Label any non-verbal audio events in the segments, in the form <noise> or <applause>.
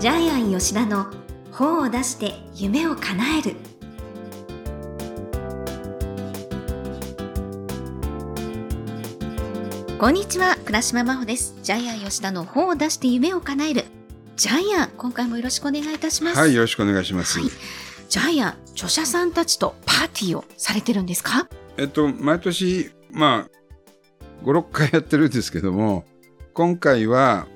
ジャイアン吉田の本を出して夢を叶える。こんにちは倉島真帆です。ジャイアン吉田の本を出して夢を叶える。ジャイアン今回もよろしくお願いいたします。はいよろしくお願いします、はい。ジャイアン著者さんたちとパーティーをされてるんですか？えっと毎年まあ56回やってるんですけども今回は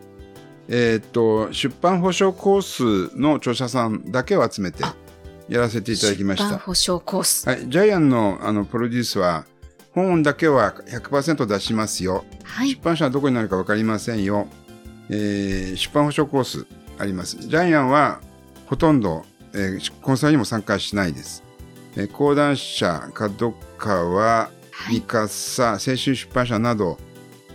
えっと出版保証コースの著者さんだけを集めてやらせていただきました。出版保証コース。はい、ジャイアンのあのプロデュースは本だけは100%出しますよ、はい。出版社はどこになるか分かりませんよ、えー出版保証コースあります。ジャイアンはほとんど、えーコンサルにも参加しないです、えー講談社角川はい。三笠青春出版社など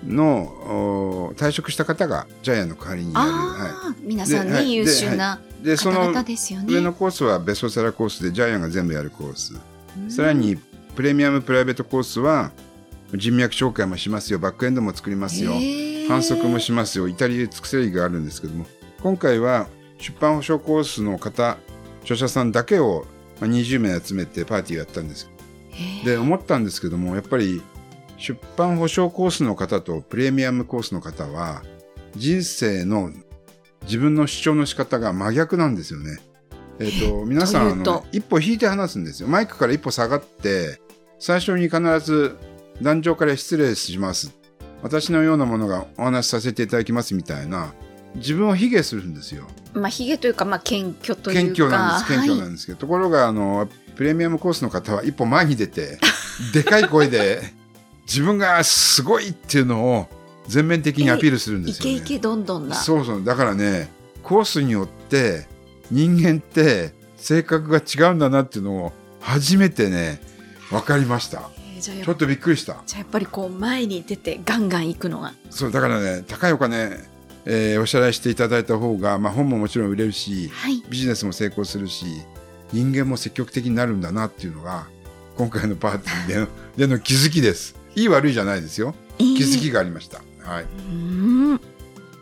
のお退職した方がジャイアンの代わりにやる、あはあ、皆さんね、優秀ない、でその方々ですよね。上のコースはベストセラーコースでジャイアンが全部やるコース。さらにプレミアムプライベートコースは人脈紹介もしますよ。バックエンドも作りますよ。反則もしますよ。イタリアで作せるがあるんですけども。今回は出版保証コースの方著者さんだけをまあ20名集めてパーティーをやったんです。で思ったんですけどもやっぱり出版保証コースの方とプレミアムコースの方は人生の自分の主張の仕方が真逆なんですよね。えっ、と皆さん一歩引いて話すんですよ。マイクから一歩下がって最初に必ず壇上から失礼します。私のようなものがお話しさせていただきますみたいな自分を卑下するんですよ。まあ、ヒゲというか、まあ、謙虚というか。謙虚なんです謙虚なはいんですけど、ところがあのプレミアムコースの方は一歩前に出て <laughs> でかい声で自分がすごいっていうのを全面的にアピールするんですよね。イケイケどんどんな。そうそうだからねコースによって人間って性格が違うんだなっていうのを初めてね分かりましたちょっとびっくりしたじゃあやっぱりこう前に出てガンガン行くのが。そうだからね高いお金、えーお支払いしていただいた方が、まあ、本ももちろん売れるしはい。ビジネスも成功するし人間も積極的になるんだなっていうのが今回のパーティーでの <laughs> での気づきですいい悪いじゃないですよえー気づきがありました、はいうーん。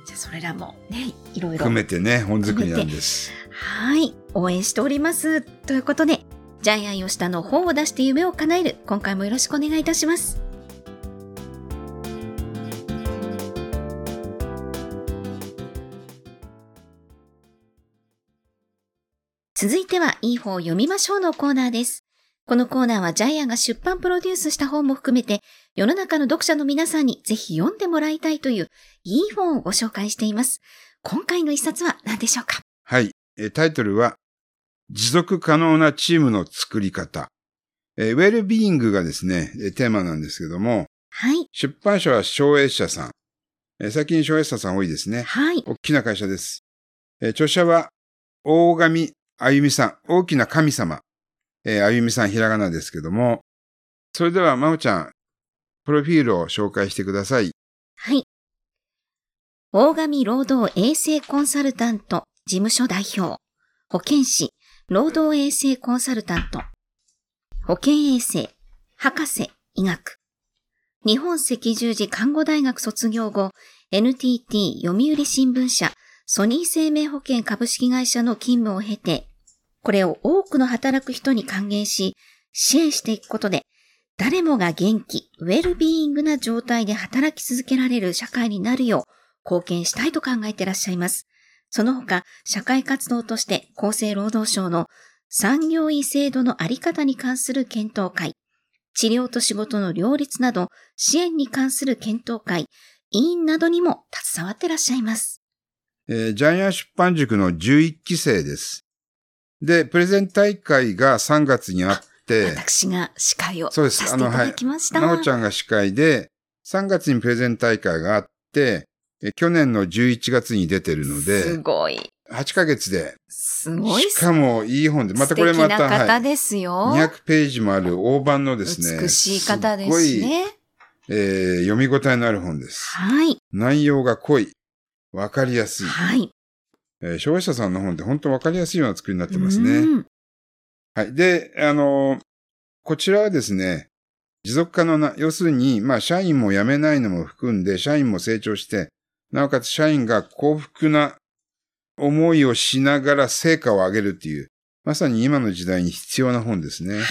じゃあそれらもね、いろいろ。含めてね本作りなんですはい。応援しております。ということで、ジャイアン吉田の本を出して夢を叶える。今回もよろしくお願いいたします。続いては、いい本を読みましょうのコーナーです。このコーナーはジャイアンが出版プロデュースした本も含めて、世の中の読者の皆さんにぜひ読んでもらいたいという、いい本をご紹介しています。今回の一冊は何でしょうか？はい。えータイトルは、持続可能なチームの作り方。えーウェルビーイングがですね、えーテーマなんですけども、はい。出版社は昭栄社さん。えー最近昭栄社さん多いですね。はい。大きな会社です。えー著者は、大神あゆみさん。大きな神様。えーあゆみさん、ひらがなですけども。それでは、まおちゃん、プロフィールを紹介してください。はい。大神労働衛生コンサルタント事務所代表、保健師、労働衛生コンサルタント、保健衛生、博士、医学、日本赤十字看護大学卒業後、NTT 読売新聞社、ソニー生命保険株式会社の勤務を経て、これを多くの働く人に還元し、支援していくことで、誰もが元気、ウェルビーイングな状態で働き続けられる社会になるよう貢献したいと考えていらっしゃいます。その他、社会活動として厚生労働省の産業医制度のあり方に関する検討会、治療と仕事の両立など支援に関する検討会、委員などにも携わってらっしゃいます。えージャイアン出版塾の11期生です。で、プレゼン大会が3月にあって、私が司会をそうですさせていただきました。まおちゃんが司会で、3月にプレゼン大会があって、え去年の11月に出てるのすで、ごい。8ヶ月で、すごいしかもいい本で、またこれま素敵なた、方はい、ですよ。200ページもある大判のですね、美しい方ですごい、ね。えー読み応えのある本です。はい。内容が濃い、わかりやすい。はい。えー、消費者さんの本って本当わかりやすいような作りになってますね。うんはい。で、あのーこちらはですね、持続可能な、要するに、まあ、社員も辞めないのも含んで、社員も成長して、なおかつ社員が幸福な思いをしながら成果を上げるっていう、まさに今の時代に必要な本ですね。はい。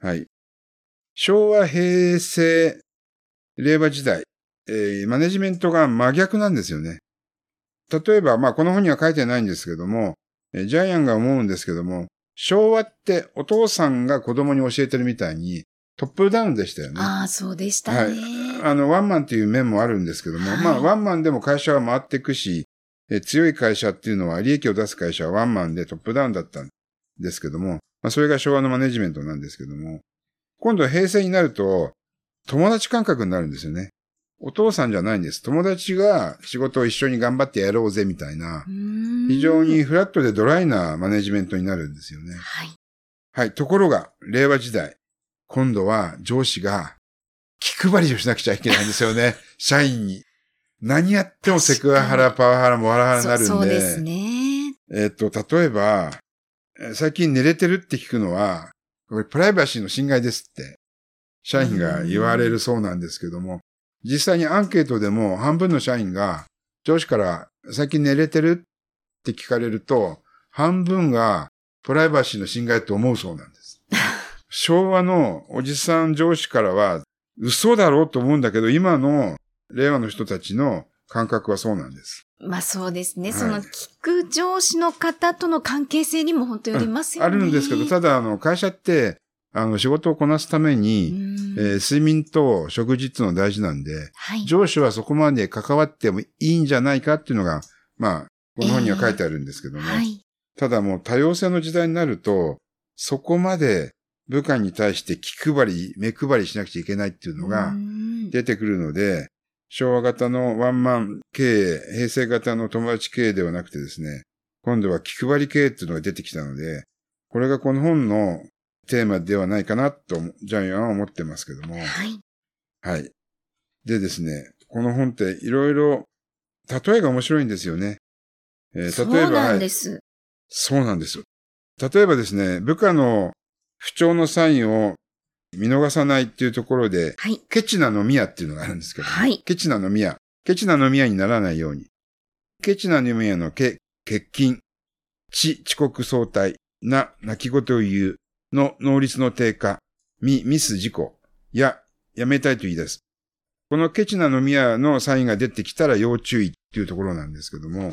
はい。昭和、平成、令和時代、えーマネジメントが真逆なんですよね。例えば、まあこの本には書いてないんですけども、えージャイアンが思うんですけども、昭和ってお父さんが子供に教えてるみたいにトップダウンでしたよね。ああ、そうでしたね。あの、ワンマンっていう面もあるんですけども、はいまあ、ワンマンでも会社は回っていくし、え強い会社っていうのは、利益を出す会社はワンマンでトップダウンだったんですけども、まあ、それが昭和のマネジメントなんですけども、今度は平成になると、友達感覚になるんですよね。お父さんじゃないんです。友達が仕事を一緒に頑張ってやろうぜみたいな、非常にフラットでドライなマネジメントになるんですよね。はい。はい。ところが、令和時代、今度は上司が気配りをしなくちゃいけないんですよね。<laughs> 社員に。何やってもセクハラ、パワハラ、モラハラになるんで。そそうですね。えっと、例えば、えー最近寝れてるって聞くのは、これプライバシーの侵害ですって、社員が言われるそうなんですけども、実際にアンケートでも半分の社員が上司から最近寝れてるって聞かれると、半分がプライバシーの侵害と思うそうなんです。<laughs> 昭和のおじさん上司からは嘘だろうと思うんだけど、今の令和の人たちの感覚はそうなんです。まあそうですね。はいその聞く上司の方との関係性にも本当よりますよね。あるんですけど、ただ、あの、会社って、あの、仕事をこなすためうに、んえー睡眠と食事っていうのは大事なんで、はい。上司はそこまで関わってもいいんじゃないかっていうのが、まあ、この本には書いてあるんですけども、はい。ただもう多様性の時代になると、そこまで部下に対して気配り、目配りしなくちゃいけないっていうのがうん出てくるので、昭和型のワンマン経営、平成型の友達経営ではなくてですね、今度は気配り経営っていうのが出てきたので、これがこの本のテーマではないかなと、ジャイアンは思ってますけども。はい。はい。でですね、この本っていろいろ、例えが面白いんですよね。えーそう例えば、なはいんです。そうなんですよ。例えばですね、部下の不調のサインを見逃さないっていうところで、はい。ケチな飲み屋っていうのがあるんですけど、はいケチな飲み屋。ケチな飲み屋にならないように。ケチな飲み屋のケ、欠勤、遅、遅刻相対、な、泣き言を言う、の能率の低下、ミ、ミス事故、や、やめたいと言い出す。このケチな飲み屋のサインが出てきたら要注意っていうところなんですけども。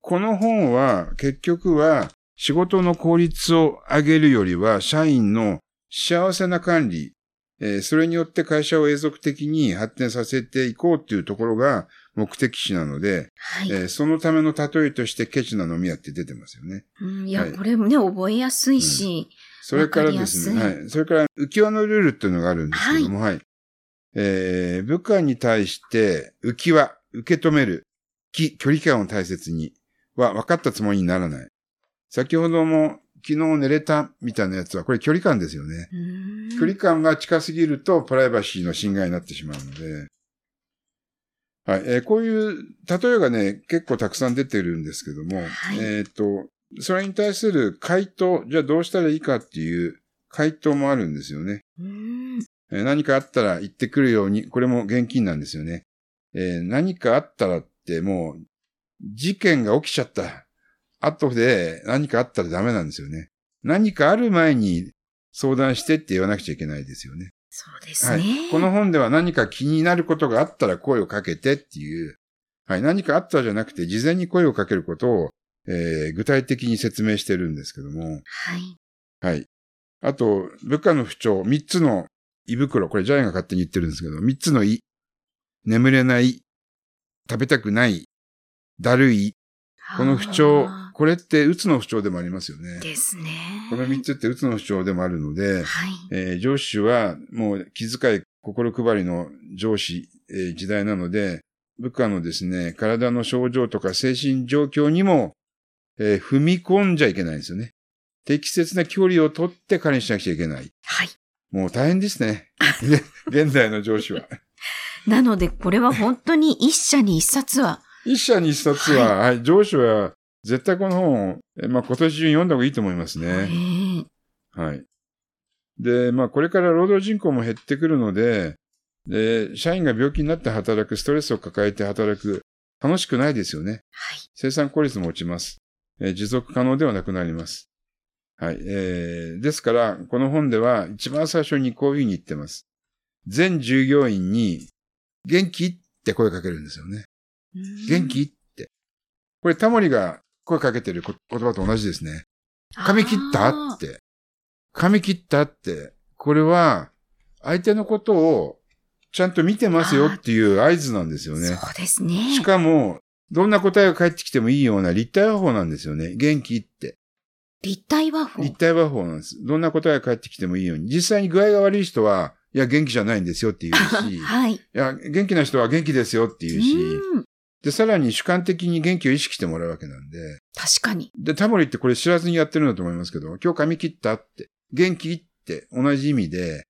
この本は結局は仕事の効率を上げるよりは社員の幸せな管理、えーそれによって会社を永続的に発展させていこうっていうところが目的地なので、はい。えーそのための例えとしてケチな飲み屋って出てますよね。うんいや、はいこれもね、覚えやすいし、それからですね、はい。それから浮き輪のルールっていうのがあるんですけども、はい。えー部下に対して浮き輪、受け止める、き距離感を大切には分かったつもりにならない。先ほども昨日寝れたみたいなやつは、これ距離感ですよね。距離感が近すぎるとプライバシーの侵害になってしまうので、はい、えーこういう例えがね、結構たくさん出てるんですけども、はいえっ、と、それに対する回答、じゃあどうしたらいいかっていう回答もあるんですよね。うーんえー何かあったら言ってくるように、これも現金なんですよね。えー何かあったらってもう、事件が起きちゃった後で何かあったらダメなんですよね。何かある前に相談してって言わなくちゃいけないですよね。そうですね。はい。この本では何か気になることがあったら声をかけてっていう、はい。何かあったじゃなくて、事前に声をかけることを、えー具体的に説明してるんですけども、はい。はい。あと、部下の不調、三つの胃袋、これジャイアンが勝手に言ってるんですけど、三つの胃、眠れない、食べたくない、だるい、この不調あ、これってうつの不調でもありますよねー。ですね。この三つってうつの不調でもあるので、はい。えー上司はもう気遣い、心配りの上司、えー時代なので、部下のですね、体の症状とか精神状況にも、えー踏み込んじゃいけないんですよね。適切な距離を取って管理しなくちゃいけない。はい。もう大変ですね。ね現代の上司は。<laughs> なので、これは本当に一社に一冊は、一社に一冊は、はい、上司は絶対この本まあ、今年中に読んだ方がいいと思いますえね。えはい。で、まあ、これから労働人口も減ってくるので、で、社員が病気になって働く、ストレスを抱えて働く、楽しくないですよね。はい。生産効率も落ちます。えー持続可能ではなくなります。はい。えーですから、この本では一番最初にこういうふうに言ってます。全従業員に、元気って声かけるんですよね。元気って。これタモリが声かけてるこ言葉と同じですね。髪切った？って。髪切った？って。これは、相手のことをちゃんと見てますよっていう合図なんですよね。そうですね。しかも、どんな答えが返ってきてもいいような立体話法なんですよね。元気って。立体和法。立体話法なんです。どんな答えが返ってきてもいいように。実際に具合が悪い人は、いや、元気じゃないんですよって言うし、い <laughs> はい。や、元気な人は元気ですよって言うし、うんで、さらに主観的に元気を意識してもらうわけなんで、確かに。で、タモリってこれ知らずにやってるんだと思いますけど、今日髪切ったって、元気？って同じ意味で、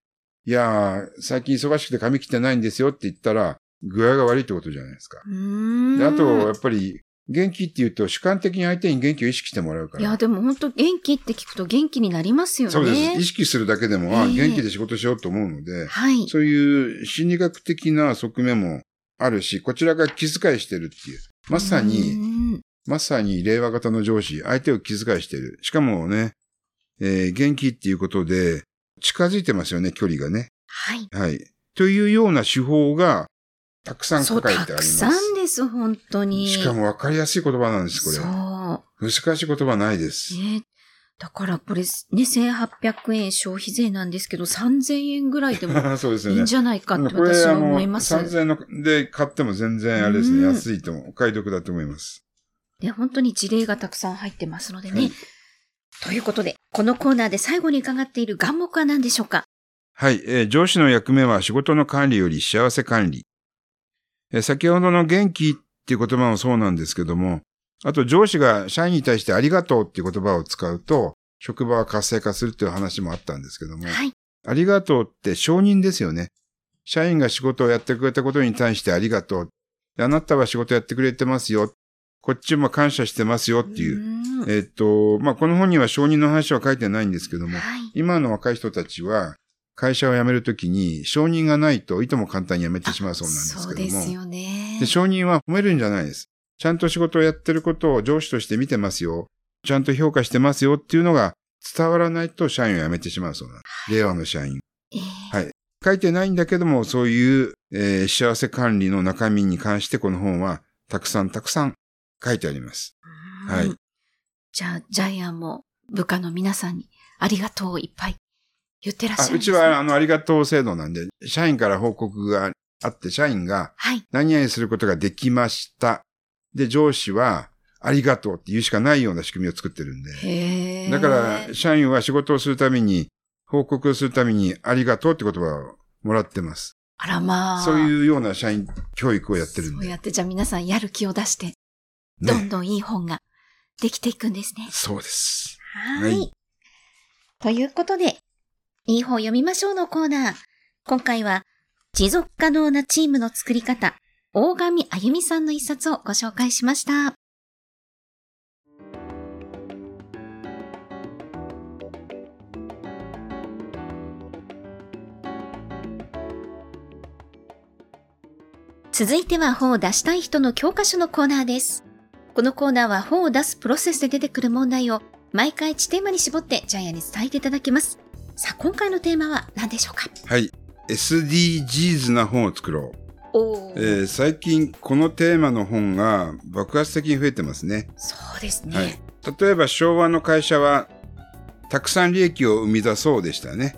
いやー、最近忙しくて髪切ってないんですよって言ったら、具合が悪いってことじゃないですか。うーん。であと、やっぱり、元気って言うと主観的に相手に元気を意識してもらうから。いや、でも本当元気って聞くと元気になりますよね。そうです。意識するだけでも、あええ元気で仕事しようと思うので、はい。そういう心理学的な側面もあるし、こちらが気遣いしてるっていう。まさうに、んまさに令和型の上司、相手を気遣いしてる。しかもね、えー元気っていうことで、近づいてますよね、距離がね。はい。はい。というような手法が、たくさん書かれてあります。たくさんです、本当に。しかもわかりやすい言葉なんです、これ。そ難しい言葉ないですう。。ね。だからこれね、1800円消費税なんですけど、3000円ぐらいでも <laughs> いいん。じゃないかって私は思います。3000円ので買っても全然あれですね、うん安いと思う。お買い得だと思います。で、本当に事例がたくさん入ってますのでね。はいということで、このコーナーで最後に伺っている願目は何でしょうか？はい、えー上司の役目は仕事の管理より幸せ管理。えー先ほどの元気っていう言葉もそうなんですけども、あと上司が社員に対してありがとうっていう言葉を使うと、職場は活性化するっていう話もあったんですけども、はい。ありがとうって承認ですよね。社員が仕事をやってくれたことに対してありがとう。あなたは仕事やってくれてますよ。こっちも感謝してますよっていう。うんえっと、まあ、この本には承認の話は書いてないんですけども、はい。今の若い人たちは会社を辞めるときに承認がないといとも簡単に辞めてしまうそうなんですそうけども。ですよね。で承認は褒めるんじゃないです。ちゃんと仕事をやってることを上司として見てますよ。ちゃんと評価してますよっていうのが伝わらないと社員を辞めてしまうそうなんです。令和の社員。えーはい書いてないんだけども、そういう、えー幸せ管理の中身に関してこの本はたくさんたくさん書いてあります。うんはいじゃあ、ジャイアンも部下の皆さんにありがとうをいっぱい言ってらっしゃあるねうちは、あの、ありがとう制度なんで、社員から報告があって、社員がはい。何々することができました。で、上司は、ありがとうって言うしかないような仕組みを作ってるんで。へーだから、社員は仕事をするために、報告をするために、ありがとうって言葉をもらってます。あらまあ。そういうような社員教育をやってるんで。そうやって、じゃあ皆さんやる気を出して、どんね。どんいい本ができていくんですね。そうです。は。はいいということで、いい本読みましょうのコーナー。今回は、持続可能なチームの作り方、大神あゆみさんの一冊をご紹介しました。続いては本を出したい人の教科書のコーナーです。このコーナーは本を出すプロセスで出てくる問題を毎回1テーマに絞ってジャイアンに伝えていただきます。さあ、今回のテーマは何でしょうか？はい。SDGs な本を作ろう。おえー最近このテーマの本が爆発的に増えてますね。そうですね。はい。例えば昭和の会社はたくさん利益を生み出そうでしたね。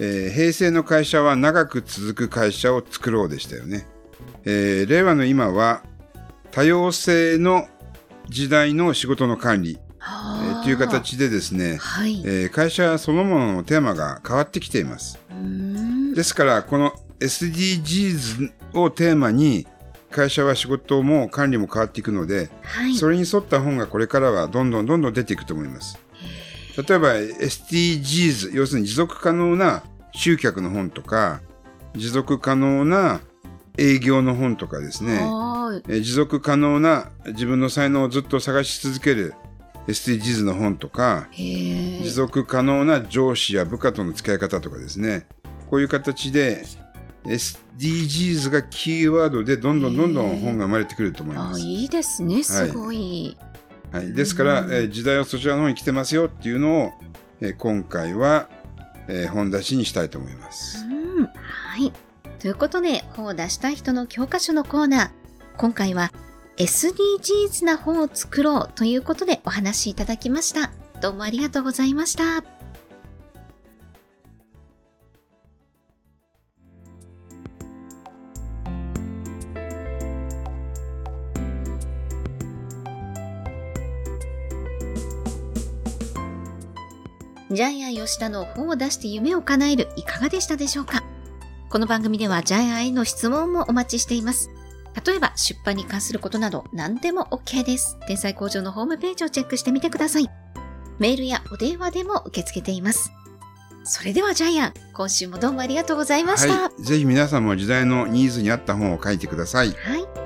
えー平成の会社は長く続く会社を作ろうでしたよね。えー令和の今は多様性の時代の仕事の管理、という形でですね、はい。えー会社そのもののテーマが変わってきています。ですから、この SDGs をテーマに、会社は仕事も管理も変わっていくので、はい。それに沿った本がこれからはどんどんどんどん出ていくと思います。例えば SDGs、要するに持続可能な集客の本とか、持続可能な営業の本とかですね。えー持続可能な自分の才能をずっと探し続ける SDGs の本とか、持続可能な上司や部下との付き合い方とかですね、こういう形で SDGs がキーワードでどんどんどんどん本が生まれてくると思います。あいいですね、すごい。はい、ですから、えー時代はそちらの方に来てますよっていうのを、えー今回は、えー本出しにしたいと思います。うん、はい。ということで、本を出したい人の教科書のコーナー。今回は SDGs な本を作ろうということでお話しいただきました。どうもありがとうございました。ジャイアン吉田の本を出して夢を叶えるいかがでしたでしょうか？この番組ではジャイアンへの質問もお待ちしています。例えば出版に関することなど何でも OK です。天才工場のホームページをチェックしてみてください。メールやお電話でも受け付けています。それではジャイアン、今週もどうもありがとうございました。はい、ぜひ皆さんも時代のニーズに合った本を書いてください。はい